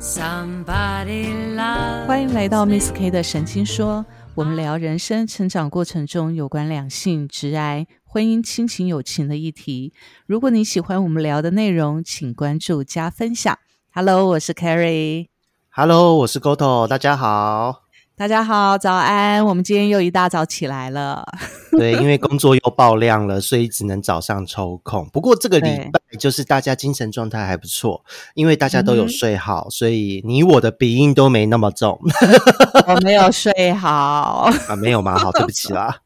Somebody love 欢迎来到 Miss K 的神经说，我们聊人生成长过程中有关两性、直癌、婚姻、亲情、友情的议题。如果你喜欢我们聊的内容，请关注加分享。Hello，我是 Carrie。Hello，我是 Goto，大家好。大家好，早安！我们今天又一大早起来了。对，因为工作又爆量了，所以只能早上抽空。不过这个礼拜就是大家精神状态还不错，因为大家都有嗯睡好，所以你我的鼻音都没那么重 我没有睡好，啊。没有吗？好，对不起啦。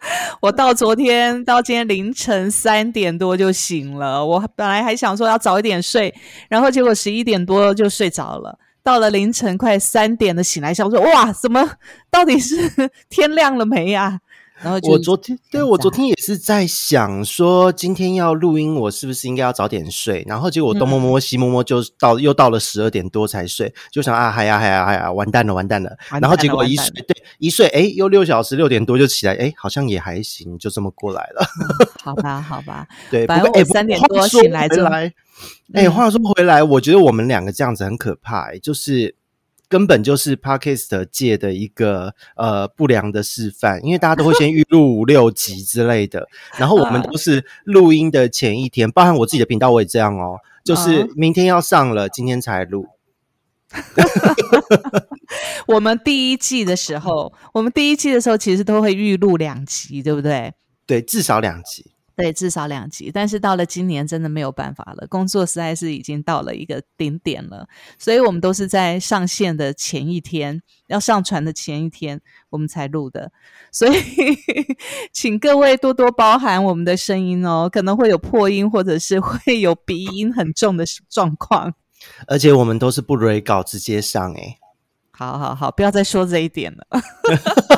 我到昨天到今天凌晨三点多就醒了。我本来还想说要早一点睡，然后结果十一点多就睡着了。到了凌晨快三点的醒来，想说哇，怎么到底是 天亮了没呀、然后就我昨天对我昨天也是在想说，今天要录音，我是不是应该要早点睡？然后结果我东摸摸西摸摸，就到又到了十二点多才睡，就想啊，嗨呀嗨呀嗨呀，完蛋了完蛋了。然后结果一睡，对一睡，哎，又六小时，六点多就起来，哎，好像也还行，就这么过来了。好吧，好吧，对，反正我三点多醒来就来，哎、嗯话说回来，我觉得我们两个这样子很可怕、哎就是根本就是 Podcast 界的一个呃不良的示范，因为大家都会先预录五六集之类的，然后我们啊都是录音的前一天，包含我自己的频道我也这样哦，就是啊明天要上了，今天才录。我们第一季的时候，我们第一季的时候其实都会预录两集，对不对？对，至少两集。对，至少两集。但是到了今年，真的没有办法了，工作实在是已经到了一个顶点了，所以我们都是在上线的前一天，要上传的前一天，我们才录的。所以，请各位多多包涵我们的声音哦，可能会有破音，或者是会有鼻音很重的状况。而且我们都是不 re 稿直接上、哎，好好好，不要再说这一点了。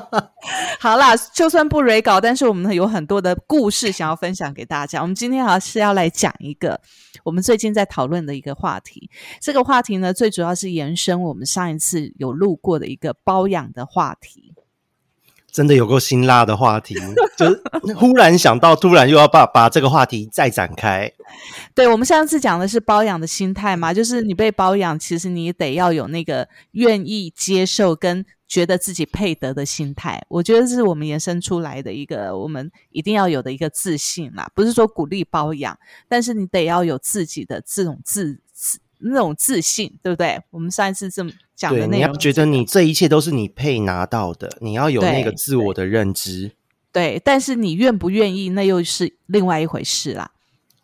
好啦，就算不 re 稿，但是我们有很多的故事想要分享给大家。我们今天还是要来讲一个我们最近在讨论的一个话题。这个话题呢，最主要是延伸我们上一次有录过的一个包养的话题。真的有够辛辣的话题，就是忽然想到，突然又要把把这个话题再展开。对，我们上次讲的是包养的心态嘛，就是你被包养，其实你得要有那个愿意接受跟觉得自己配得的心态。我觉得这是我们延伸出来的一个我们一定要有的一个自信啦，不是说鼓励包养，但是你得要有自己的这种自自那种自信，对不对？我们上一次这么讲的你要觉得你这一切都是你配拿到的，你要有那个自我的认知。对，但是你愿不愿意，那又是另外一回事啦。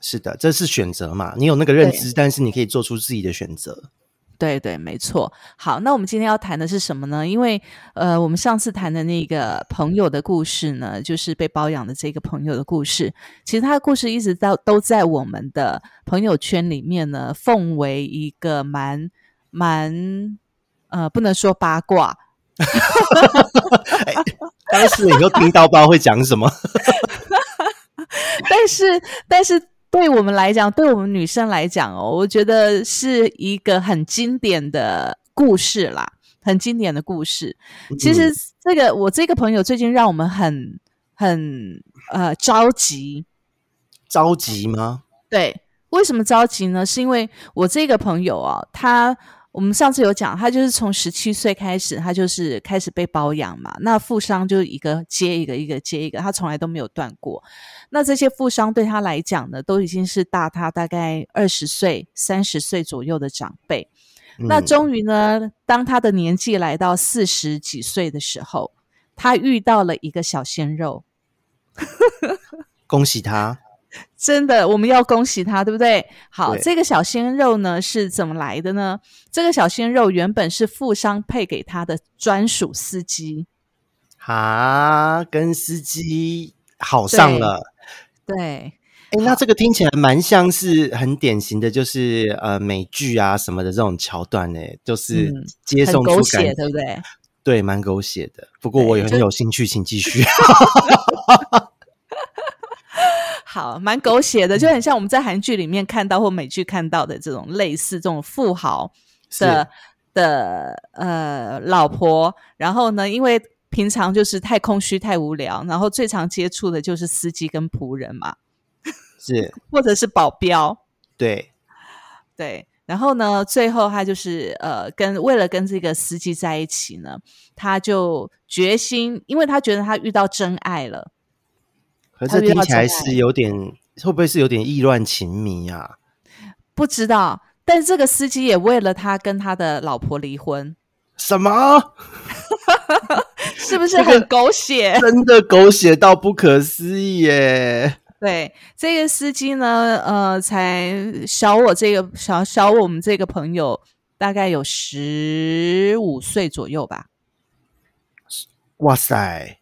是的，这是选择嘛？你有那个认知，但是你可以做出自己的选择。对对，没错。好，那我们今天要谈的是什么呢？因为呃，我们上次谈的那个朋友的故事呢，就是被包养的这个朋友的故事。其实他的故事一直到都在我们的朋友圈里面呢，奉为一个蛮蛮呃，不能说八卦，当时你都听到不知道会讲什么，但是但是对我们来讲，对我们女生来讲哦，我觉得是一个很经典的故事啦，很经典的故事。其实这个我这个朋友最近让我们很很呃着急，着急吗？对，为什么着急呢？是因为我这个朋友啊，他我们上次有讲，他就是从十七岁开始，他就是开始被包养嘛。那富商就一个接一个，一个接一个，他从来都没有断过。那这些富商对他来讲呢，都已经是大他大概二十岁、三十岁左右的长辈。那嗯终于呢，当他的年纪来到四十几岁的时候，他遇到了一个小鲜肉。恭喜他，真的，我们要恭喜他，对不对？好，对这个小鲜肉呢是怎么来的呢？这个小鲜肉原本是富商配给他的专属司机，哈，跟司机好上了。对，哎，那这个听起来蛮像是很典型的，就是呃美剧啊什么的这种桥段呢，就是嗯接送出感血，对不对？对，蛮狗血的。不过我也很有兴趣，请继续。好，蛮狗血的，就很像我们在韩剧里面看到或美剧看到的这种类似这种富豪的的呃老婆，然后呢，因为平常就是太空虚、太无聊，然后最常接触的就是司机跟仆人嘛，是，或者是保镖。对，对，然后呢，最后他就是呃，跟为了跟这个司机在一起呢，他就决心，因为他觉得他遇到真爱了。可是听起来是有点，会不会是有点意乱情迷啊？不知道。但这个司机也为了他跟他的老婆离婚。什么？是不是很狗血？真的狗血到不可思议耶！对，这个司机呢，呃，才小我这个小小我们这个朋友大概有十五岁左右吧。哇塞！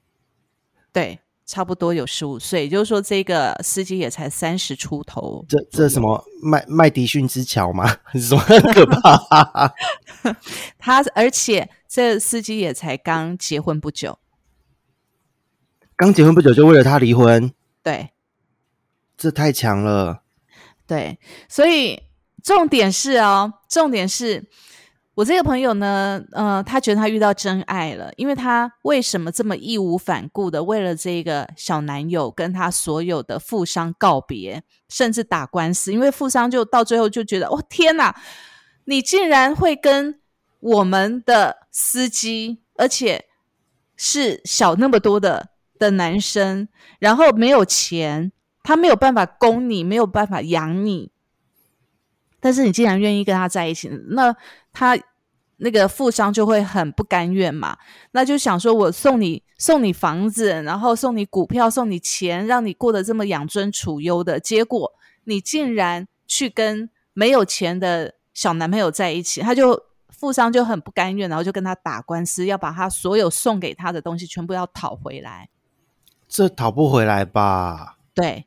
对，差不多有十五岁，也就是说，这个司机也才三十出头。这这什么麦麦迪逊之桥吗？什么可怕？他而且这司机也才刚结婚不久，刚结婚不久就为了他离婚？对。这太强了，对，所以重点是哦，重点是我这个朋友呢，呃，他觉得他遇到真爱了，因为他为什么这么义无反顾的为了这个小男友跟他所有的富商告别，甚至打官司？因为富商就到最后就觉得，哦天哪，你竟然会跟我们的司机，而且是小那么多的的男生，然后没有钱。他没有办法供你，没有办法养你，但是你既然愿意跟他在一起，那他那个富商就会很不甘愿嘛，那就想说我送你送你房子，然后送你股票，送你钱，让你过得这么养尊处优的，结果你竟然去跟没有钱的小男朋友在一起，他就富商就很不甘愿，然后就跟他打官司，要把他所有送给他的东西全部要讨回来。这讨不回来吧？对。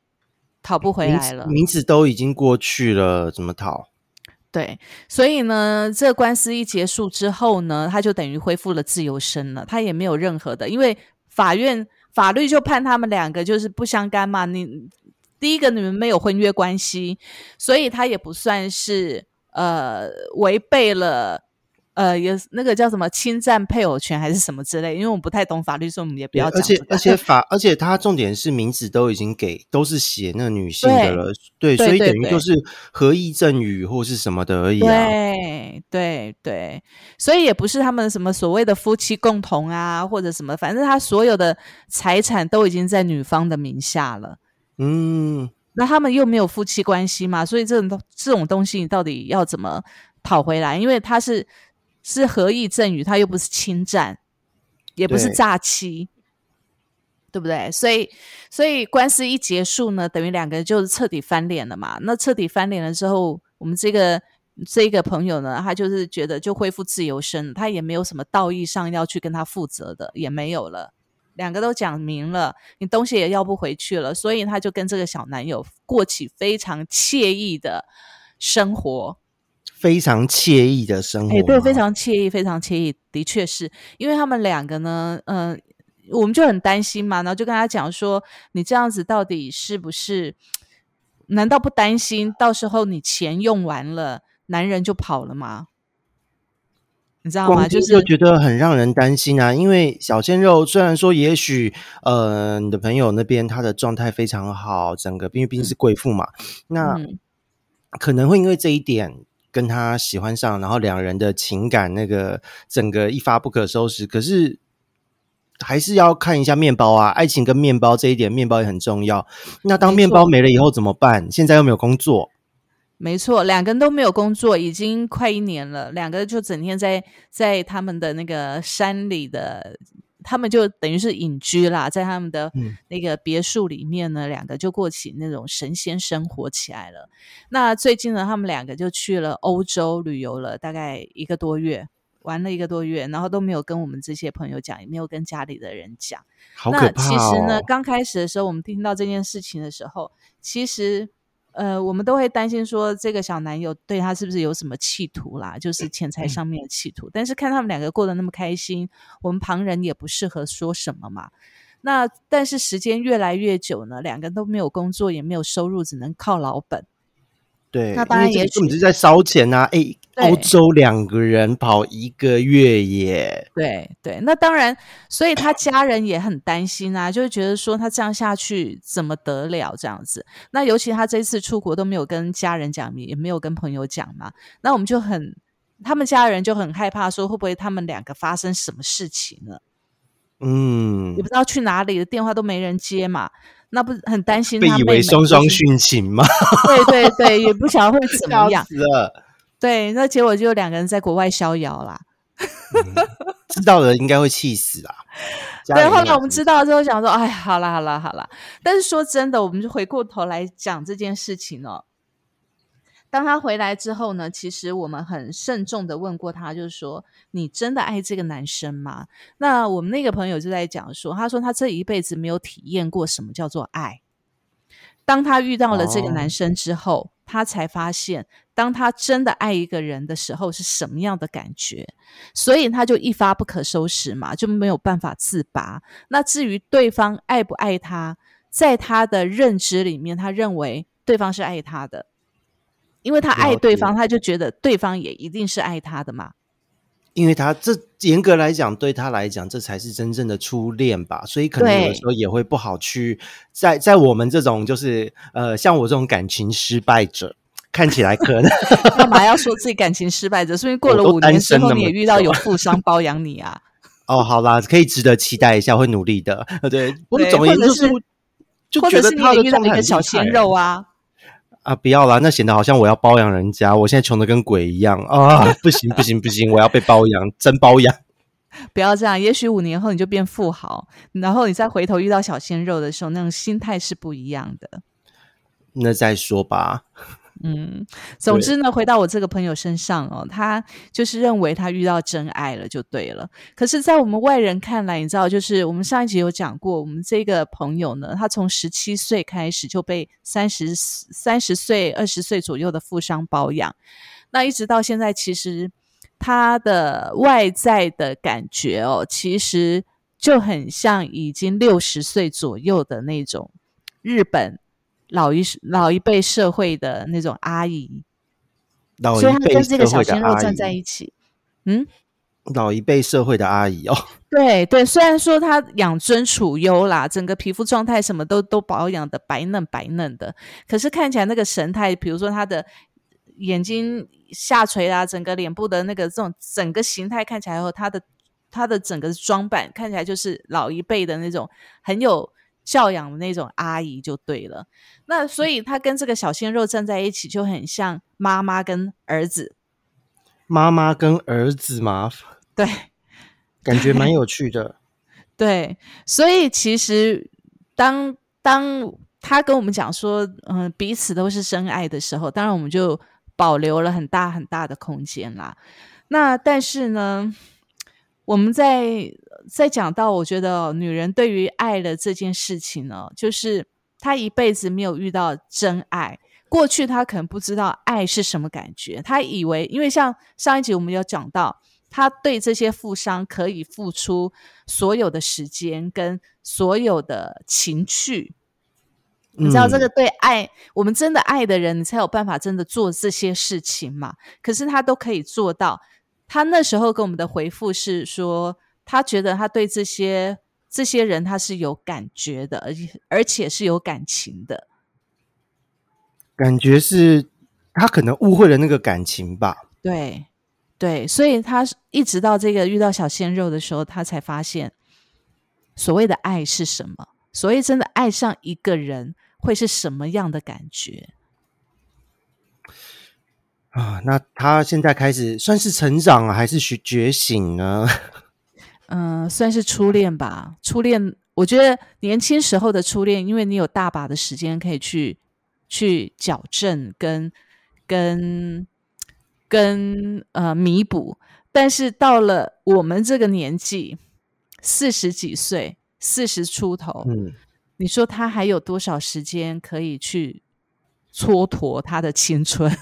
讨不回来了，名字都已经过去了，怎么讨？对，所以呢，这官司一结束之后呢，他就等于恢复了自由身了，他也没有任何的，因为法院法律就判他们两个就是不相干嘛。你第一个你们没有婚约关系，所以他也不算是呃违背了。呃，有那个叫什么侵占配偶权还是什么之类？因为我们不太懂法律，所以我们也不要讲。而且而且法，而且他重点是名字都已经给都是写那个女性的了，对，所以等于就是合意赠与或是什么的而已。对对对，所以也不是他们什么所谓的夫妻共同啊，或者什么，反正他所有的财产都已经在女方的名下了。嗯，那他们又没有夫妻关系嘛，所以这种这种东西你到底要怎么讨回来？因为他是。是合意赠与，他又不是侵占，也不是诈欺，对不对？所以，所以官司一结束呢，等于两个人就是彻底翻脸了嘛。那彻底翻脸了之后，我们这个这个朋友呢，他就是觉得就恢复自由身，他也没有什么道义上要去跟他负责的，也没有了。两个都讲明了，你东西也要不回去了，所以他就跟这个小男友过起非常惬意的生活。非常惬意的生活，哎，对，非常惬意，非常惬意，的确是因为他们两个呢，嗯，我们就很担心嘛，然后就跟他讲说，你这样子到底是不是？难道不担心到时候你钱用完了，男人就跑了吗？你知道吗？就是觉得很让人担心啊，因为小鲜肉虽然说，也许呃，你的朋友那边他的状态非常好，整个因为毕竟是贵妇嘛，那可能会因为这一点。跟他喜欢上，然后两人的情感那个整个一发不可收拾。可是还是要看一下面包啊，爱情跟面包这一点，面包也很重要。那当面包没了以后怎么办？现在又没有工作。没错，两个人都没有工作，已经快一年了。两个就整天在在他们的那个山里的。他们就等于是隐居啦，在他们的那个别墅里面呢，两个就过起那种神仙生活起来了。那最近呢，他们两个就去了欧洲旅游了，大概一个多月，玩了一个多月，然后都没有跟我们这些朋友讲，也没有跟家里的人讲。那其实呢，刚开始的时候，我们听到这件事情的时候，其实。呃，我们都会担心说，这个小男友对他是不是有什么企图啦？就是钱财上面的企图。但是看他们两个过得那么开心，我们旁人也不适合说什么嘛。那但是时间越来越久呢，两个人都没有工作，也没有收入，只能靠老本。对，那当然也因为这个根本就是在烧钱啊！哎，对欧洲两个人跑一个月耶，对对，那当然，所以他家人也很担心啊，就会觉得说他这样下去怎么得了这样子。那尤其他这次出国都没有跟家人讲，也没有跟朋友讲嘛，那我们就很，他们家人就很害怕，说会不会他们两个发生什么事情了，嗯也不，知道去哪里，电话都没人接嘛，那不是很担心被以为双双殉情吗？对对对，也不晓得会怎么样笑，死了！对，那结果就两个人在国外逍遥啦。知道的应该会气死啊！对，后来我们知道之后，想说，哎，好啦，好啦，好啦。但是说真的，我们就回过头来讲这件事情哦。当他回来之后呢，其实我们很慎重的问过他，就是说，你真的爱这个男生吗？那我们那个朋友就在讲说，他说他这一辈子没有体验过什么叫做爱。当他遇到了这个哦男生之后，他才发现，当他真的爱一个人的时候是什么样的感觉，所以他就一发不可收拾嘛，就没有办法自拔。那至于对方爱不爱他，在他的认知里面，他认为对方是爱他的，因为他爱对方，他就觉得对方也一定是爱他的嘛。因为他这严格来讲，对他来讲，这才是真正的初恋吧，所以可能有的对时候也会不好去在在我们这种就是呃，像我这种感情失败者，看起来可能 干嘛要说自己感情失败者？说明过了五年之后，你也遇到有富商包养你啊？哦，好啦，可以值得期待一下，会努力的。呃，对，不过对总而言之就觉得他也遇到一个小鲜肉啊？啊！不要啦，那显得好像我要包养人家，我现在穷的跟鬼一样啊！不行不行不行，我要被包养，真包养。不要这样，也许五年后你就变富豪，然后你再回头遇到小鲜肉的时候，那种心态是不一样的。那再说吧。嗯，总之呢，回到我这个朋友身上哦，他就是认为他遇到真爱了就对了。可是，在我们外人看来，你知道，就是我们上一集有讲过，我们这个朋友呢，他从十七岁开始就被三十三十岁、二十岁左右的富商包养，那一直到现在，其实他的外在的感觉哦，其实就很像已经六十岁左右的那种日本。老一老一辈社会的那种阿姨，老一所以他辈跟这个小鲜肉站在，一起。嗯，老一辈社会的阿姨哦，对对，虽然说她养尊处优啦，整个皮肤状态什么都都保养的白嫩白嫩的，可是看起来那个神态，比如说他的眼睛下垂啊，整个脸部的那个这种整个形态看起来后，他的他的整个装扮看起来就是老一辈的那种很有教养的那种阿姨就对了。那所以他跟这个小鲜肉站在一起，就很像妈妈跟儿子。妈妈跟儿子嘛，对感觉蛮有趣的。对，所以其实当当他跟我们讲说，嗯、彼此都是深爱的时候，当然我们就保留了很大很大的空间啦。那但是呢，我们在在讲到，我觉得、哦、女人对于爱的这件事情呢，就是她一辈子没有遇到真爱。过去她可能不知道爱是什么感觉，她以为，因为像上一集我们有讲到，她对这些富商可以付出所有的时间跟所有的情趣。你知道这嗯个对爱，我们真的爱的人，你才有办法真的做这些事情嘛。可是他都可以做到。他那时候给我们的回复是说，他觉得他对这些这些人他是有感觉的，而且而且是有感情的。感觉是他可能误会了那个感情吧。对对，所以他一直到这个遇到小鲜肉的时候，他才发现所谓的爱是什么。所谓真的爱上一个人会是什么样的感觉？啊，那他现在开始算是成长啊还是觉觉醒呢？嗯，算是初恋吧。初恋，我觉得年轻时候的初恋，因为你有大把的时间可以去去矫正跟跟跟呃弥补，但是到了我们这个年纪，四十几岁，四十出头，嗯，你说他还有多少时间可以去蹉跎他的青春？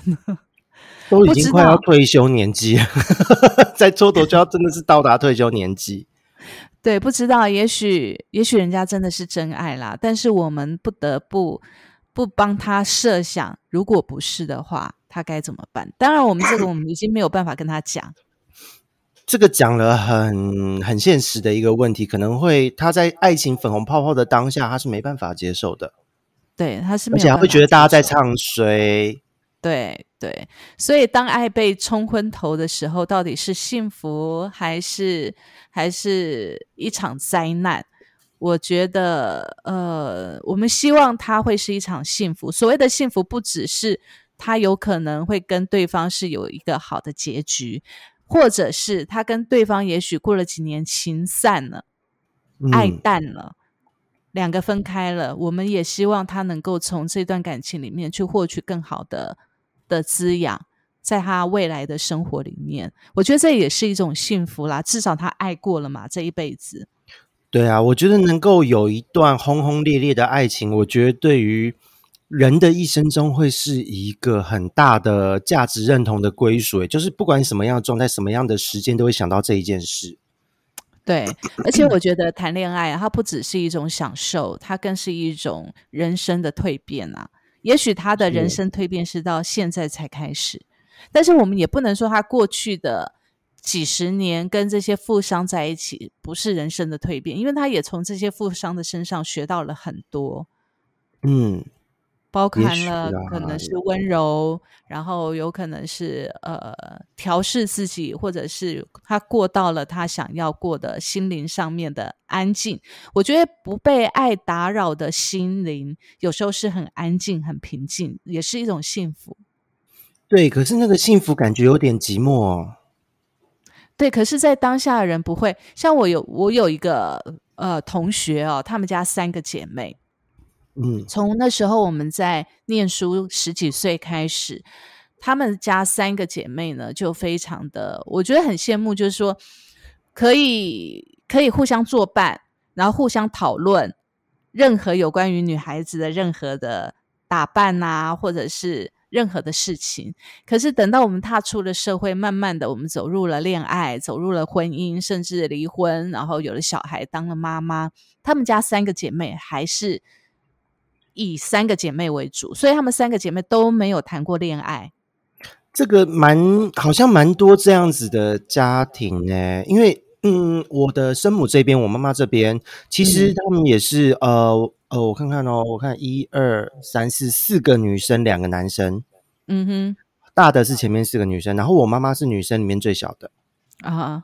都已经快要道退休年纪了，再蹉跎就要真的是到达退休年纪。对，不知道，也许也许人家真的是真爱啦，但是我们不得不不帮他设想，如果不是的话，他该怎么办？当然，我们这个我们已经没有办法跟他讲。这个讲了很很现实的一个问题，可能会他在爱情粉红泡泡的当下，他是没办法接受的。对，他是，而且还会觉得大家在唱衰。对对，所以当爱被冲昏头的时候，到底是幸福还是还是一场灾难？我觉得，呃，我们希望它会是一场幸福。所谓的幸福，不只是他有可能会跟对方是有一个好的结局。或者是他跟对方也许过了几年情散了，爱淡了，两个分开了。我们也希望他能够从这段感情里面去获取更好的的滋养，在他未来的生活里面，我觉得这也是一种幸福啦。至少他爱过了嘛，这一辈子。对啊，我觉得能够有一段轰轰烈烈的爱情，我觉得对于。人的一生中会是一个很大的价值认同的归属，就是不管什么样的状态、什么样的时间，都会想到这一件事。对，而且我觉得谈恋爱，它不只是一种享受，它更是一种人生的蜕变啊。也许他的人生蜕变是到现在才开始，但是我们也不能说他过去的几十年跟这些富商在一起不是人生的蜕变，因为他也从这些富商的身上学到了很多。嗯。包含了可能是温柔，然后有可能是呃调试自己，或者是他过到了他想要过的心灵上面的安静。我觉得不被爱打扰的心灵，有时候是很安静、很平静，也是一种幸福。对，可是那个幸福感觉有点寂寞哦。对，可是，在当下的人不会像我有我有一个呃同学哦，他们家三个姐妹。嗯，从那时候我们在念书十几岁开始，他们家三个姐妹呢就非常的，我觉得很羡慕，就是说可以可以互相作伴，然后互相讨论任何有关于女孩子的任何的打扮啊，或者是任何的事情。可是等到我们踏出了社会，慢慢的我们走入了恋爱，走入了婚姻，甚至离婚，然后有了小孩，当了妈妈，他们家三个姐妹还是。以三个姐妹为主，所以她们三个姐妹都没有谈过恋爱。这个蛮好像蛮多这样子的家庭呢，因为嗯，我的生母这边，我妈妈这边，其实他们也是呃呃，我看看哦，我看一二三四四个女生，两个男生。嗯哼，大的是前面四个女生，然后我妈妈是女生里面最小的啊。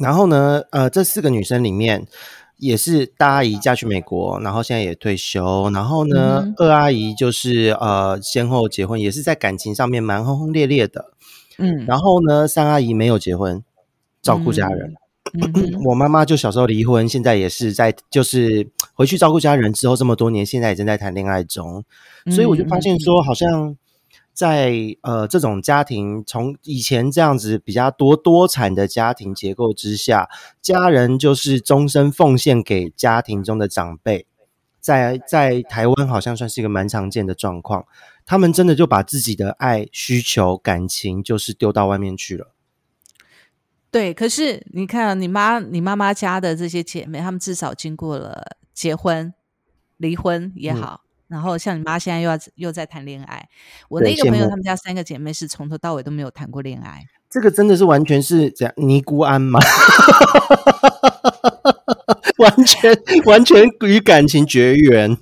然后呢，呃，这四个女生里面。也是大阿姨嫁去美国，然后现在也退休。然后呢，二阿姨就是呃先后结婚，也是在感情上面蛮轰轰烈烈的。嗯，然后呢，三阿姨没有结婚，照顾家人。我妈妈就小时候离婚，现在也是在就是回去照顾家人之后这么多年，现在也正在谈恋爱中。所以我就发现说，好像。在呃这种家庭，从以前这样子比较多多产的家庭结构之下，家人就是终身奉献给家庭中的长辈，在在台湾好像算是一个蛮常见的状况。他们真的就把自己的爱、需求、感情，就是丢到外面去了。对，可是你看，你妈、你妈妈家的这些姐妹，她们至少经过了结婚、离婚也好。然后像你妈现在又要又在谈恋爱，我那个朋友他们家三个姐妹是从头到尾都没有谈过恋爱，这个真的是完全是这样尼姑庵吗？完全完全与感情绝缘，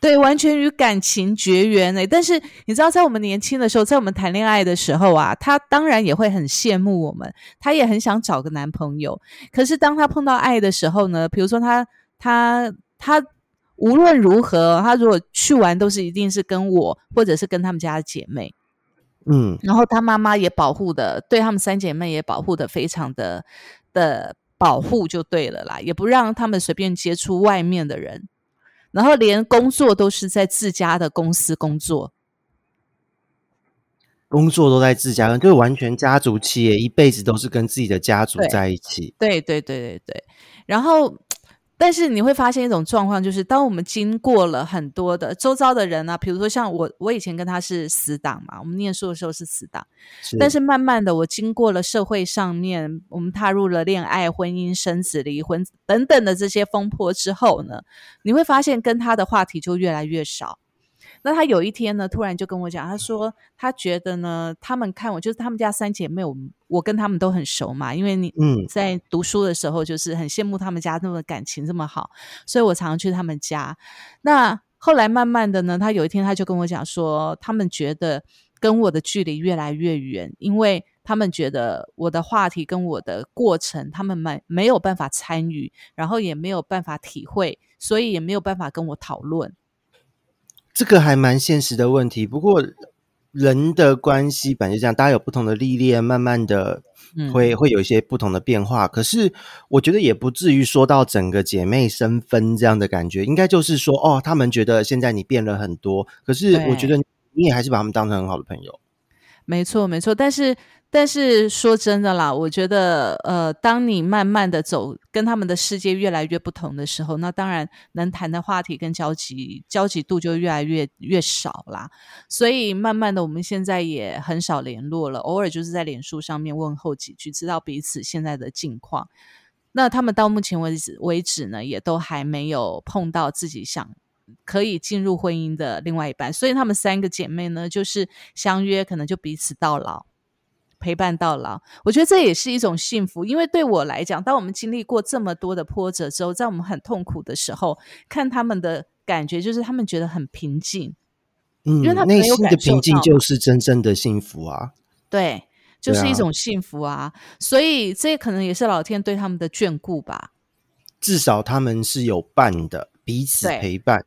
对，完全与感情绝缘哎！但是你知道，在我们年轻的时候，在我们谈恋爱的时候啊，她当然也会很羡慕我们，她也很想找个男朋友。可是当她碰到爱的时候呢，比如说他他他。无论如何，他如果去玩，都是一定是跟我，或者是跟他们家的姐妹，嗯，然后他妈妈也保护的，对他们三姐妹也保护的非常的的保护就对了啦，也不让他们随便接触外面的人，然后连工作都是在自家的公司工作，工作都在自家，就完全家族企业，一辈子都是跟自己的家族在一起，对对对对对，然后。但是你会发现一种状况，就是当我们经过了很多的周遭的人啊，比如说像我，我以前跟他是死党嘛，我们念书的时候是死党。但是慢慢的，我经过了社会上面，我们踏入了恋爱、婚姻、生子、离婚等等的这些风波之后呢，你会发现跟他的话题就越来越少。那他有一天呢，突然就跟我讲，他说他觉得呢，他们看我就是他们家三姐妹，我我跟他们都很熟嘛，因为你嗯在读书的时候就是很羡慕他们家那么感情这么好，所以我常常去他们家。那后来慢慢的呢，他有一天他就跟我讲说，他们觉得跟我的距离越来越远，因为他们觉得我的话题跟我的过程，他们没没有办法参与，然后也没有办法体会，所以也没有办法跟我讨论。这个还蛮现实的问题。不过人的关系本来就这样，大家有不同的历练，慢慢的嗯会、会有一些不同的变化。可是我觉得也不至于说到整个姐妹生分这样的感觉，应该就是说，哦，他们觉得现在你变了很多，可是我觉得你也还是把他们当成很好的朋友。没错，没错，但是但是说真的啦，我觉得呃，当你慢慢的走，跟他们的世界越来越不同的时候，那当然能谈的话题跟交集交集度就越来越越少啦。所以慢慢的，我们现在也很少联络了，偶尔就是在脸书上面问候几句，知道彼此现在的近况。那他们到目前为止为止呢，也都还没有碰到自己想可以进入婚姻的另外一半，所以她们三个姐妹呢，就是相约，可能就彼此到老，陪伴到老。我觉得这也是一种幸福，因为对我来讲，当我们经历过这么多的波折之后，在我们很痛苦的时候，看他们的感觉，就是他们觉得很平静，嗯因为他，内心的平静就是真正的幸福啊。对，就是一种幸福啊。所以这可能也是老天对他们的眷顾吧。至少他们是有伴的，彼此陪伴。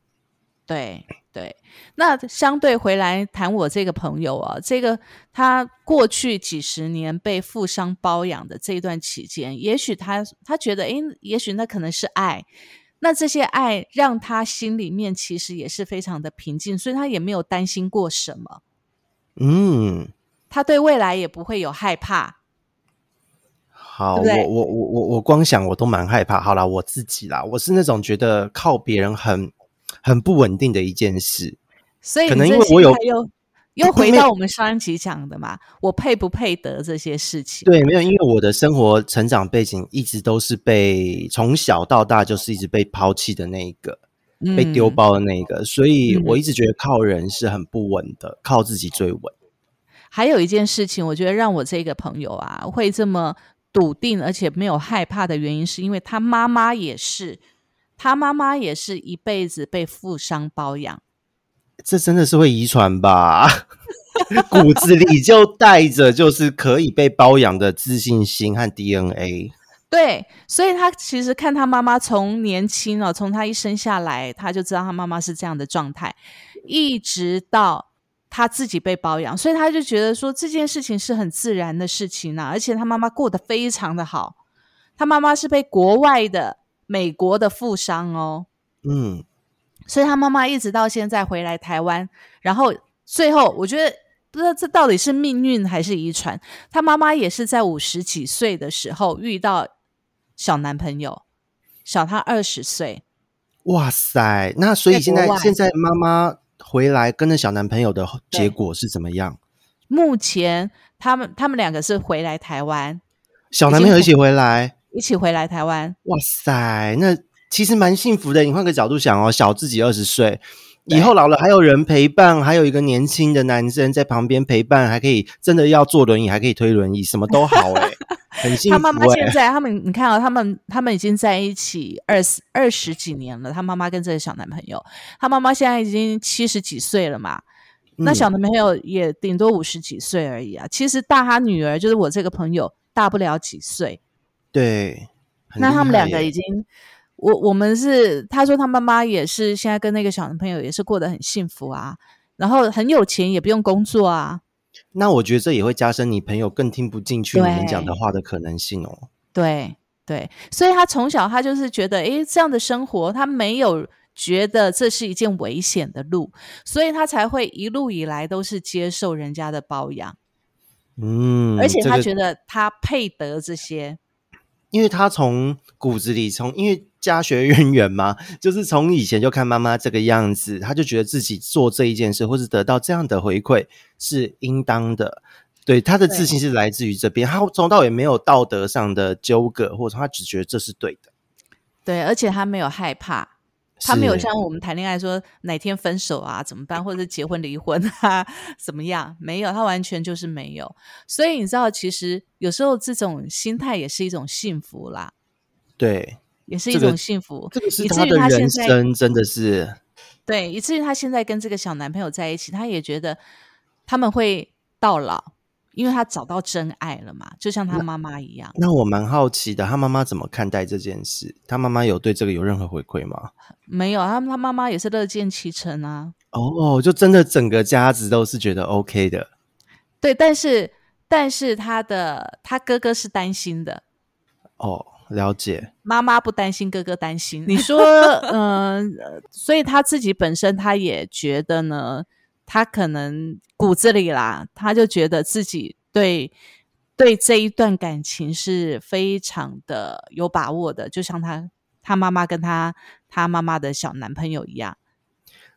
对对，那相对回来谈我这个朋友啊，这个他过去几十年被富商包养的这一段期间，也许他他觉得，诶，也许那可能是爱，那这些爱让他心里面其实也是非常的平静，所以他也没有担心过什么，嗯，他对未来也不会有害怕。好，对对我我我我我光想我都蛮害怕。好啦，我自己啦，我是那种觉得靠别人很很不稳定的一件事。所以可能因为我有又又回到我们上一集讲的嘛，我配不配得这些事情？对，没有，因为我的生活成长背景一直都是被从小到大就是一直被抛弃的那一个，被丢嗯包的那一个，所以嗯我一直觉得靠人是很不稳的，靠自己最稳。还有一件事情，我觉得让我这个朋友啊会这么笃定，而且没有害怕的原因，是因为他妈妈也是，他妈妈也是一辈子被富商包养。这真的是会遗传吧？骨子里就带着就是可以被包养的自信心和 DNA。对，所以他其实看他妈妈从年轻哦，从他一生下来，他就知道他妈妈是这样的状态，一直到他自己被包养，所以他就觉得说这件事情是很自然的事情呐、而且他妈妈过得非常的好，他妈妈是被国外的美国的富商哦，嗯，所以他妈妈一直到现在回来台湾，然后最后我觉得不知道这到底是命运还是遗传，他妈妈也是在五十几岁的时候遇到小男朋友，小他二十岁。哇塞，那所以现在现在妈妈回来跟着小男朋友的结果是怎么样？目前他们他们两个是回来台湾，小男朋友一起回来，一起回来台湾。哇塞，那其实蛮幸福的。你换个角度想哦，小自己二十岁，以后老了还有人陪伴，还有一个年轻的男生在旁边陪伴，还可以真的要坐轮椅，还可以推轮椅，什么都好哎、很幸福他妈妈现哎、在，他们你看啊、他们他们已经在一起二十二十几年了。他妈妈跟这个小男朋友，他妈妈现在已经七十几岁了嘛，那嗯小男朋友也顶多五十几岁而已啊。其实大他女儿就是我这个朋友，大不了几岁。对，那他们两个已经，我我们是他说他妈妈也是现在跟那个小男朋友也是过得很幸福啊，然后很有钱，也不用工作啊。那我觉得这也会加深你朋友更听不进去你们讲的话的可能性哦。对对，所以他从小他就是觉得，诶，这样的生活他没有觉得这是一件危险的路，所以他才会一路以来都是接受人家的包养，嗯，而且他觉得他配得这些。因为他从骨子里，从因为家学渊源嘛，就是从以前就看妈妈这个样子，他就觉得自己做这一件事，或是得到这样的回馈是应当的。对他的自信是来自于这边，他从头到也没有道德上的纠葛，或者他只觉得这是对的。对，而且他没有害怕，他没有像我们谈恋爱说哪天分手啊怎么办，或者是结婚离婚啊 怎么样？没有，他完全就是没有。所以你知道，其实有时候这种心态也是一种幸福啦，对，也是一种幸福。这个是他的人他现在生，真的是对，以至于他现在跟这个小男朋友在一起，他也觉得他们会到老，因为他找到真爱了嘛，就像他妈妈一样。那我蛮好奇的，他妈妈怎么看待这件事？他妈妈有对这个有任何回馈吗？没有，他他妈妈也是乐见其成啊。哦，就真的整个家子都是觉得 OK 的对，但是但是他的他哥哥是担心的，哦，了解。妈妈不担心，哥哥担心。你说，嗯、呃所以他自己本身他也觉得呢，他可能骨子里啦，他就觉得自己对对这一段感情是非常的有把握的，就像他他妈妈跟他他妈妈的小男朋友一样。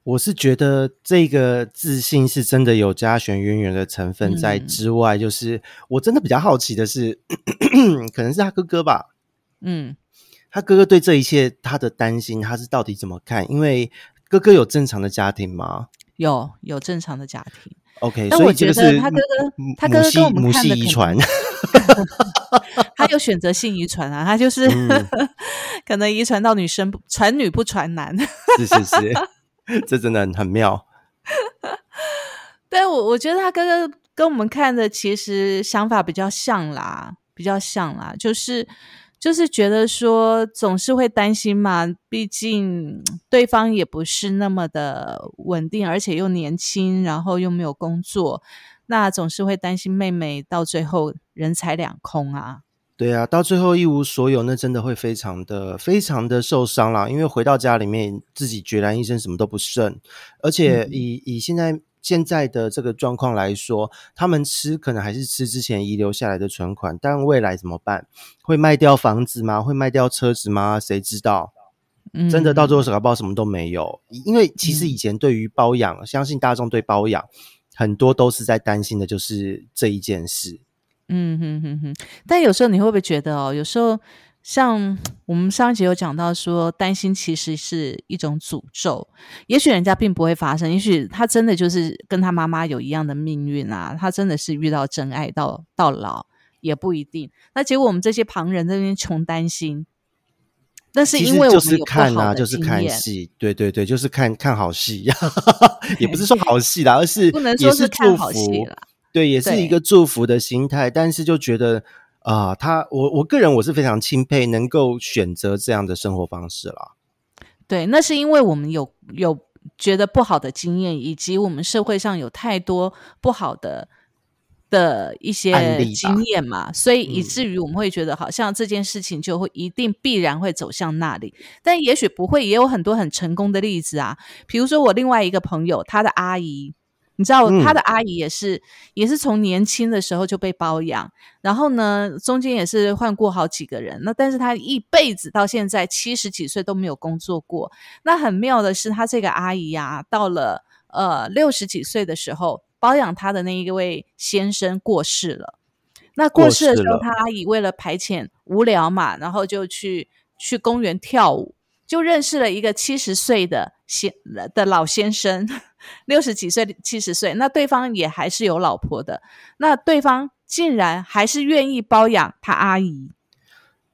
我是觉得这个自信是真的有家学渊源的成分在嗯之外，就是我真的比较好奇的是，可能是他哥哥吧，嗯，他哥哥对这一切他的担心，他是到底怎么看？因为哥哥有正常的家庭吗有有正常的家庭，？OK，但我所以觉得他哥哥他哥哥跟我们母看的遗传，他有选择性遗传啊，他就是、嗯 可能遗传到女生不传女不传男。是是是，这真的很妙。但我我觉得他哥哥跟我们看的其实想法比较像啦，比较像啦，就是就是觉得说总是会担心嘛，毕竟嗯对方也不是那么的稳定，而且又年轻，然后又没有工作，那总是会担心妹妹到最后人财两空啊。对啊，到最后一无所有，那真的会非常的、非常的受伤啦。因为回到家里面，自己孑然一身，什么都不剩。而且嗯以、以现在现在的这个状况来说，他们吃可能还是吃之前遗留下来的存款，但未来怎么办？会卖掉房子吗？会卖掉车子吗？谁知道？嗯，真的到最后搞不好什么都没有。因为其实嗯以前对于包养，相信大众对包养很多都是在担心的，就是这一件事。嗯哼哼哼，但有时候你会不会觉得哦，有时候像 我们上一集有讲到说，担心其实是一种诅咒。也许人家并不会发生，也许他真的就是跟他妈妈有一样的命运啊，他真的是遇到真爱到到老也不一定。那结果我们这些旁人在那边穷担心，那是因为我们看啊，就是看戏，对对对，就是看看好戏，也不是说好戏啦，而是不能说是看好戏，啦。对，也是一个祝福的心态。但是就觉得啊、他我我个人我是非常钦佩能够选择这样的生活方式啦。对，那是因为我们有有觉得不好的经验，以及我们社会上有太多不好的的一些经验嘛，所以以嗯至于我们会觉得好像这件事情就会一定必然会走向那里，但也许不会，也有很多很成功的例子啊。比如说我另外一个朋友，他的阿姨。你知道嗯他的阿姨也是，也是从年轻的时候就被包养，然后呢，中间也是换过好几个人。那但是他一辈子到现在七十几岁都没有工作过。那很妙的是，他这个阿姨啊，到了呃六十几岁的时候，包养他的那一位先生过世了。那过世的时候，他阿姨为了排遣无聊嘛，然后就去去公园跳舞，就认识了一个七十岁的先的老先生，六十几岁、七十岁，那对方也还是有老婆的，那对方竟然还是愿意包养他阿姨。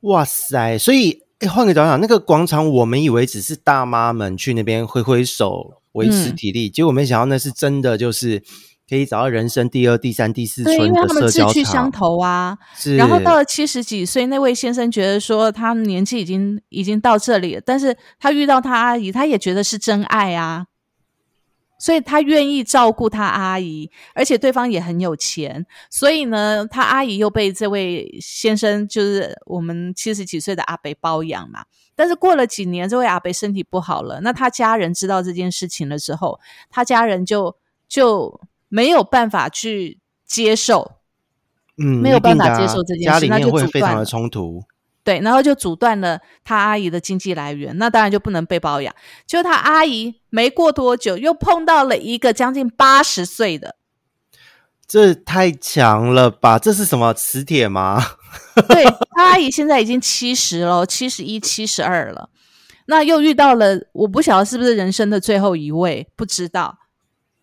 哇塞！所以诶换个角度讲，那个广场我们以为只是大妈们去那边挥挥手维持嗯体力，结果没想到那是真的，就是可以找到人生第二、第三、第四对，因为他们志趣相。投啊。是，然后到了七十几岁，那位先生觉得说他年纪已经已经到这里了，但是他遇到他阿姨，他也觉得是真爱啊，所以他愿意照顾他阿姨，而且对方也很有钱，所以呢，他阿姨又被这位先生，就是我们七十几岁的阿伯包养嘛。但是过了几年，这位阿伯身体不好了，那他家人知道这件事情了之后，他家人就就没有办法去接受，嗯，没有办法接受这件家里事那就面会非常的冲突。对，然后就阻断了他阿姨的经济来源，那当然就不能被包养。就他阿姨没过多久，又碰到了一个将近八十岁的，这太强了吧？这是什么磁铁吗？对他阿姨现在已经七十了，七十一、七十二了。那又遇到了，我不晓得是不是人生的最后一位，不知道。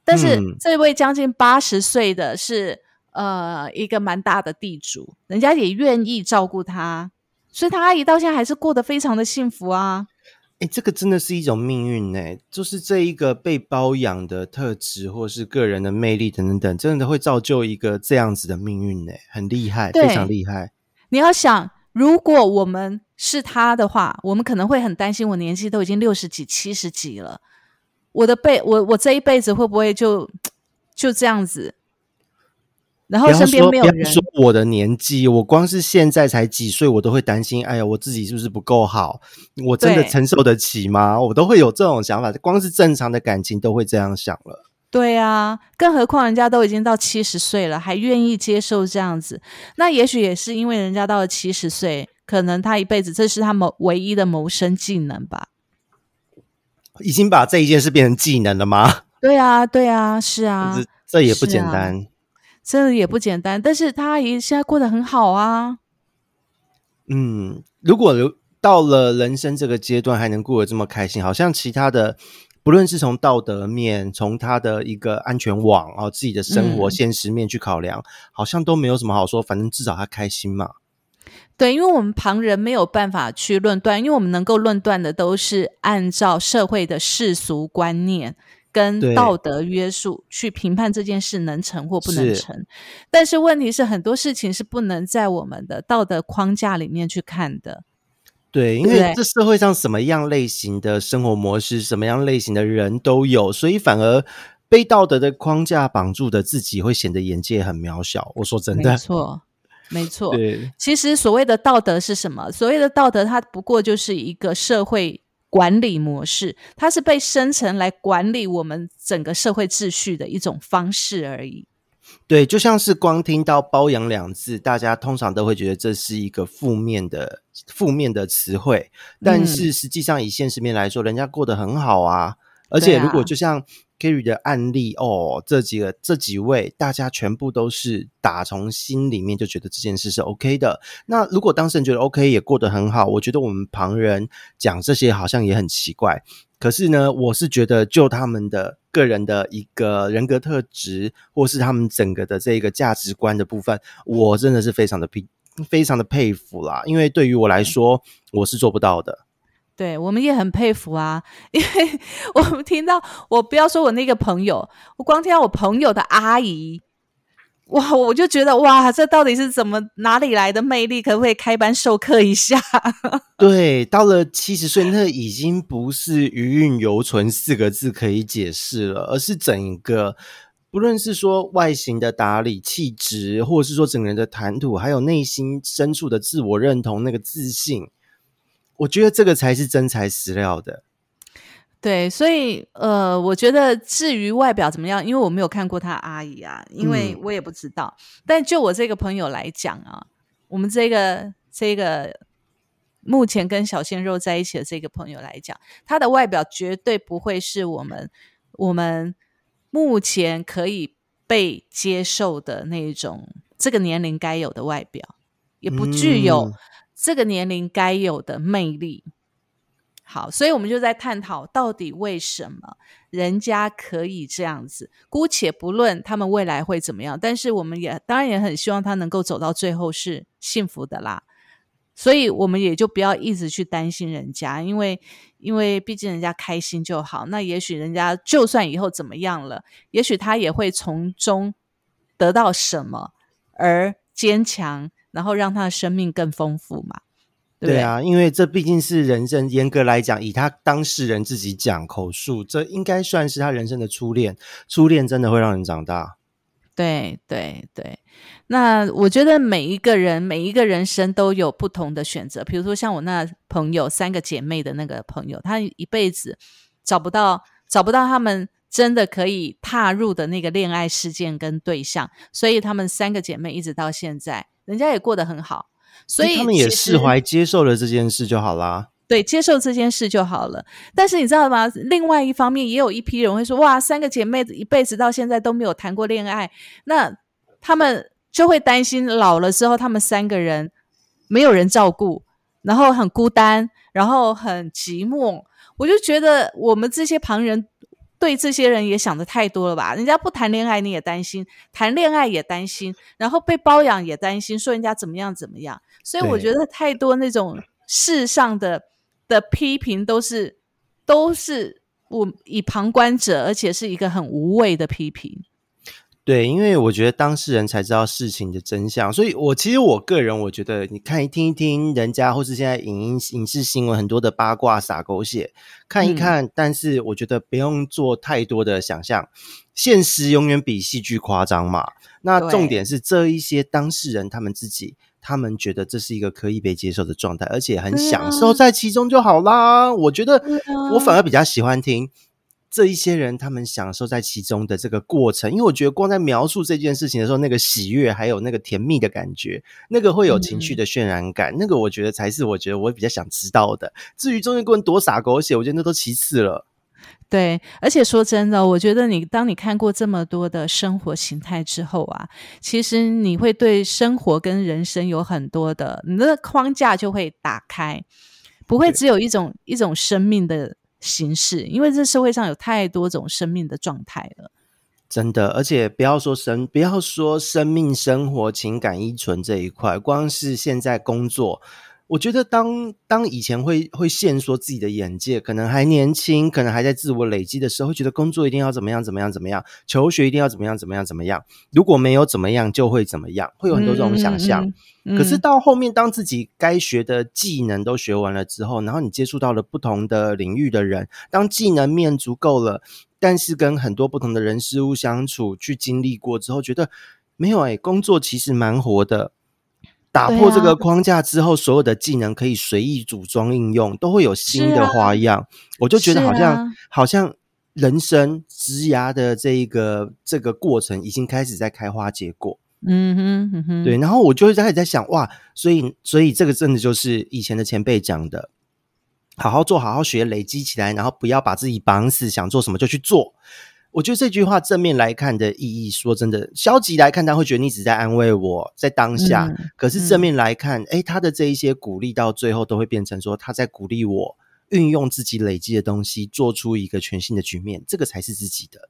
但是嗯这位将近八十岁的是呃一个蛮大的地主，人家也愿意照顾他，所以他阿姨到现在还是过得非常的幸福啊。哎，这个真的是一种命运呢，就是这一个被包养的特质，或是个人的魅力等等等，真的会造就一个这样子的命运呢，很厉害，非常厉害。你要想，如果我们是他的话，我们可能会很担心，我年纪都已经六十几、七十几了，我的辈我我这一辈子会不会就就这样子？然后身边没有人，说我的年纪，我光是现在才几岁，我都会担心，哎呀，我自己是不是不够好？我真的承受得起吗？我都会有这种想法，光是正常的感情都会这样想了。对啊，更何况人家都已经到七十岁了，还愿意接受这样子，那也许也是因为人家到了七十岁，可能他一辈子这是他们唯一的谋生技能吧。已经把这一件事变成技能了吗？对啊，对啊，是啊 这，这也不简单。这也不简单。但是他现在过得很好啊。嗯，如果有到了人生这个阶段还能过得这么开心，好像其他的，不论是从道德面，从他的一个安全网哦，自己的生活嗯现实面去考量，好像都没有什么好说。反正至少他开心嘛。对，因为我们旁人没有办法去论断，因为我们能够论断的都是按照社会的世俗观念跟道德约束去评判这件事能成或不能是成。但是问题是，很多事情是不能在我们的道德框架里面去看的。对，因为这社会上什么样类型的生活模式，什么样类型的人都有，所以反而被道德的框架绑住的自己，会显得眼界很渺小。我说真没的，错，没错。对其实所谓的道德是什么？所谓的道德，它不过就是一个社会管理模式，它是被生成来管理我们整个社会秩序的一种方式而已。对，就像是光听到“包养”两字，大家通常都会觉得这是一个负面的负面的词汇，但嗯是实际上以现实面来说，人家过得很好啊。而且如果就像 Kerry 的案例哦，这几个这几位，大家全部都是打从心里面就觉得这件事是 OK 的。那如果当事人觉得 OK 也过得很好，我觉得我们旁人讲这些好像也很奇怪。可是呢，我是觉得就他们的个人的一个人格特质，或是他们整个的这个价值观的部分，我真的是非常的佩非常的佩服啦。因为对于我来说，我是做不到的。对我们也很佩服啊，因为我们听到，我不要说我那个朋友，我光听到我朋友的阿姨，哇，我就觉得哇，这到底是怎么哪里来的魅力？可不可以开班授课一下？对，到了七十岁，那已经不是余韵犹存四个字可以解释了，而是整个不论是说外形的打理、气质，或者是说整个人的谈吐，还有内心深处的自我认同、那个自信，我觉得这个才是真材实料的。对，所以呃，我觉得至于外表怎么样，因为我没有看过他阿姨啊，因为嗯我也不知道。但就我这个朋友来讲啊，我们这个这个目前跟小鲜肉在一起的这个朋友来讲，他的外表绝对不会是我们我们目前可以被接受的那一种这个年龄该有的外表，也不具有嗯这个年龄该有的魅力。好，所以我们就在探讨到底为什么人家可以这样子。姑且不论他们未来会怎么样，但是我们也当然也很希望他能够走到最后是幸福的啦。所以我们也就不要一直去担心人家，因为因为毕竟人家开心就好。那也许人家就算以后怎么样了，也许他也会从中得到什么而坚强，然后让他的生命更丰富嘛。对对？对啊，因为这毕竟是人生，严格来讲，以他当事人自己讲口述，这应该算是他人生的初恋。初恋真的会让人长大。对对对，那我觉得每一个人每一个人生都有不同的选择。比如说像我那朋友三个姐妹的那个朋友，她一辈子找不到找不到他们真的可以踏入的那个恋爱事件跟对象，所以她们三个姐妹一直到现在，人家也过得很好。所以他们也释怀接受了这件事就好啦。对，接受这件事就好了。但是你知道吗？另外一方面，也有一批人会说：“哇，三个姐妹一辈子到现在都没有谈过恋爱，那他们就会担心老了之后，他们三个人没有人照顾，然后很孤单，然后很寂寞。我就觉得我们这些旁人对这些人也想的太多了吧？人家不谈恋爱你也担心，谈恋爱也担心，然后被包养也担心，说人家怎么样怎么样。所以我觉得太多那种世上的的批评都是都是我以旁观者，而且是一个很无谓的批评。对，因为我觉得当事人才知道事情的真相，所以我其实我个人我觉得，你看一听一听人家，或是现在影音影视新闻很多的八卦撒狗血，看一看，但是我觉得不用做太多的想象，现实永远比戏剧夸张嘛。那重点是这一些当事人他们自己，他们觉得这是一个可以被接受的状态，而且很享受在其中就好啦。我觉得我反而比较喜欢听。这一些人，他们享受在其中的这个过程，因为我觉得光在描述这件事情的时候，那个喜悦还有那个甜蜜的感觉，那个会有情绪的渲染感，那个我觉得才是我觉得我比较想知道的。至于中间过程多洒狗血，我觉得那都其次了。对，而且说真的，我觉得你当你看过这么多的生活形态之后啊，其实你会对生活跟人生有很多的你的框架就会打开，不会只有一种一种生命的。形式，因为这社会上有太多种生命的状态了，真的，而且不要说生，不要说生命、生活、情感依存这一块，光是现在工作。我觉得当当以前会会限缩自己的眼界，可能还年轻，可能还在自我累积的时候，会觉得工作一定要怎么样怎么样怎么样，求学一定要怎么样怎么样怎么样，如果没有怎么样就会怎么样，会有很多这种想象。可是到后面，当自己该学的技能都学完了之后，然后你接触到了不同的领域的人，当技能面足够了，但是跟很多不同的人事物相处，去经历过之后，觉得没有哎，工作其实蛮活的。打破这个框架之后，所有的技能可以随意组装应用，都会有新的花样。我就觉得好像好像人生枝芽的这一个这个过程已经开始在开花结果。嗯哼，哼，对。然后我就会开始在想，哇，所以所以这个真的就是以前的前辈讲的，好好做，好好学，累积起来，然后不要把自己绑死，想做什么就去做。我觉得这句话正面来看的意义，说真的，消极来看他会觉得你只在安慰我，在当下。可是正面来看，哎，他的这一些鼓励到最后都会变成说他在鼓励我运用自己累积的东西，做出一个全新的局面，这个才是自己的。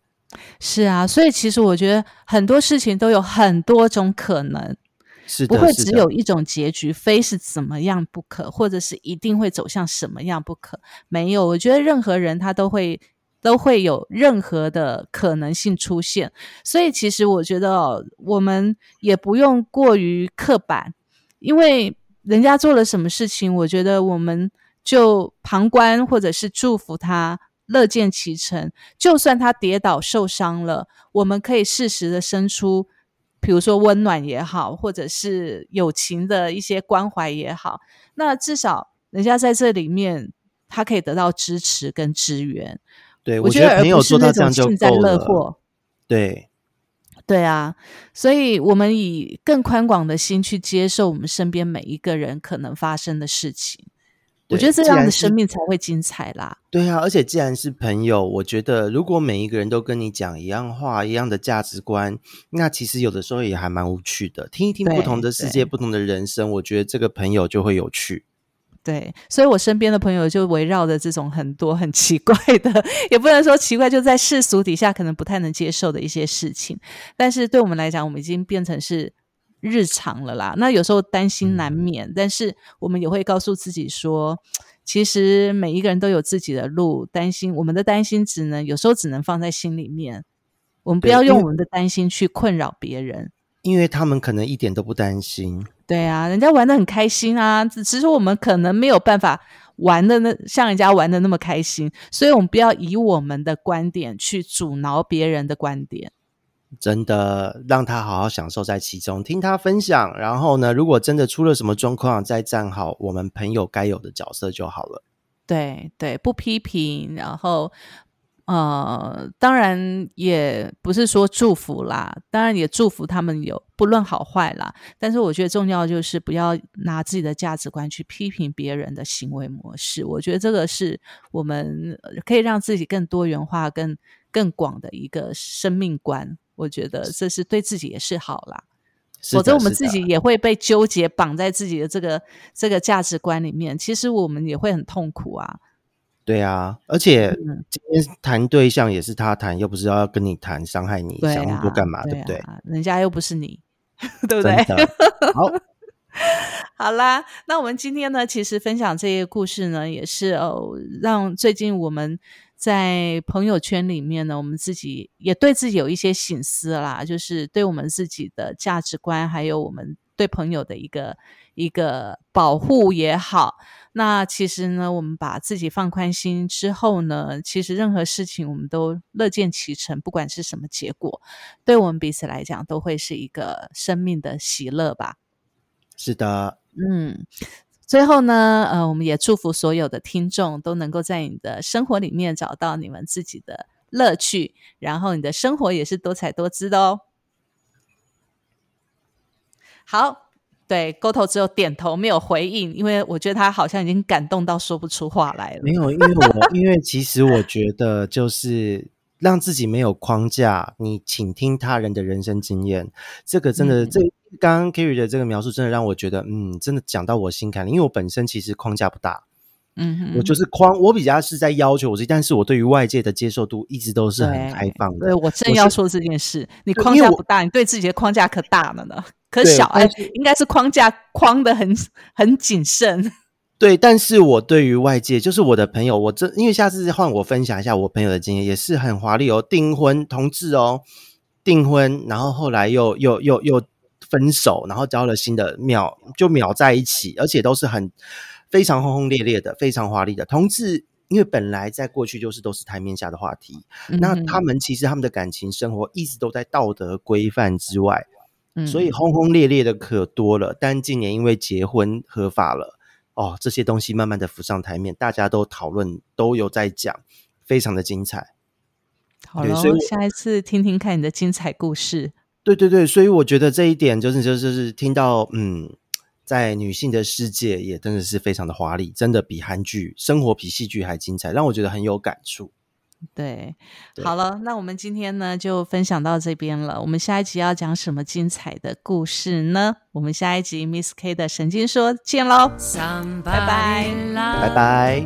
是啊，所以其实我觉得很多事情都有很多种可能，是不会只有一种结局，非是怎么样不可，或者是一定会走向什么样不可。没有，我觉得任何人他都会。都会有任何的可能性出现，所以其实我觉得，我们也不用过于刻板，因为人家做了什么事情，我觉得我们就旁观或者是祝福他，乐见其成。就算他跌倒受伤了，我们可以适时的伸出，比如说温暖也好，或者是友情的一些关怀也好，那至少人家在这里面，他可以得到支持跟支援。对，我觉得朋友做到这样就够了。对，对啊，所以我们以更宽广的心去接受我们身边每一个人可能发生的事情。我觉得这样的生命才会精彩啦。对啊，而且既然是朋友，我觉得如果每一个人都跟你讲一样话、一样的价值观，那其实有的时候也还蛮无趣的。听一听不同的世界、不同的人生，我觉得这个朋友就会有趣。对，所以我身边的朋友就围绕着这种很多很奇怪的，也不能说奇怪，就在世俗底下可能不太能接受的一些事情。但是对我们来讲，我们已经变成是日常了啦。那有时候担心难免，但是我们也会告诉自己说，其实每一个人都有自己的路。担心我们的担心只能有时候只能放在心里面，我们不要用我们的担心去困扰别人。因为他们可能一点都不担心，对啊，人家玩的很开心啊，只是我们可能没有办法玩的那像人家玩的那么开心，所以我们不要以我们的观点去阻挠别人的观点。真的，让他好好享受在其中，听他分享，然后呢，如果真的出了什么状况，再站好我们朋友该有的角色就好了。对对，不批评，然后。呃，当然也不是说祝福啦，当然也祝福他们有不论好坏啦。但是我觉得重要就是不要拿自己的价值观去批评别人的行为模式。我觉得这个是我们可以让自己更多元化、更更广的一个生命观。我觉得这是对自己也是好啦。否则我们自己也会被纠结绑在自己的这个这个价值观里面，其实我们也会很痛苦啊。对啊，而且嗯今天谈对象也是他谈，又不是要跟你谈伤害你，想那么多，干嘛？对对不对？啊？人家又不是你，对不真对？好，好啦，那我们今天呢，其实分享这些故事呢，也是哦，让最近我们在朋友圈里面呢，我们自己也对自己有一些醒思啦，就是对我们自己的价值观，还有我们对朋友的一个一个保护也好。那其实呢，我们把自己放宽心之后呢，其实任何事情我们都乐见其成，不管是什么结果，对我们彼此来讲都会是一个生命的喜乐吧。是的，嗯，最后呢，呃，我们也祝福所有的听众都能够在你的生活里面找到你们自己的乐趣，然后你的生活也是多彩多姿的哦。好，对，沟头只有点头没有回应，因为我觉得他好像已经感动到说不出话来了。没有，因为我因为其实我觉得就是让自己没有框架，你倾听他人的人生经验，这个真的，嗯这刚刚 Kerry 的这个描述真的让我觉得，嗯，真的讲到我心坎里，因为我本身其实框架不大，嗯哼，我就是框，我比较是在要求我自己，但是我对于外界的接受度一直都是很对开放的对，。我正要说这件事，你框架不大，你对自己的框架可大了呢，可对小哎但是，应该是框架框的很很谨慎。对，但是我对于外界，就是我的朋友，我这因为下次换我分享一下我朋友的经验，也是很华丽哦，订婚同志哦，订婚，然后后来又又又又分手，然后交了新的秒就秒在一起，而且都是很非常轰轰烈烈的，非常华丽的同志。因为本来在过去就是都是台面下的话题，那嗯他们其实他们的感情生活一直都在道德规范之外，嗯所以轰轰烈烈的可多了。但近年因为结婚合法了，哦，这些东西慢慢的浮上台面，大家都讨论，都有在讲，非常的精彩。好了所以，下一次听听看你的精彩故事。对对对，所以我觉得这一点就是就是就是听到，嗯，在女性的世界也真的是非常的华丽，真的比韩剧、生活比戏剧还精彩，让我觉得很有感触。对，对好了，那我们今天呢就分享到这边了。我们下一集要讲什么精彩的故事呢？我们下一集 Miss K 的神经说见喽。拜拜拜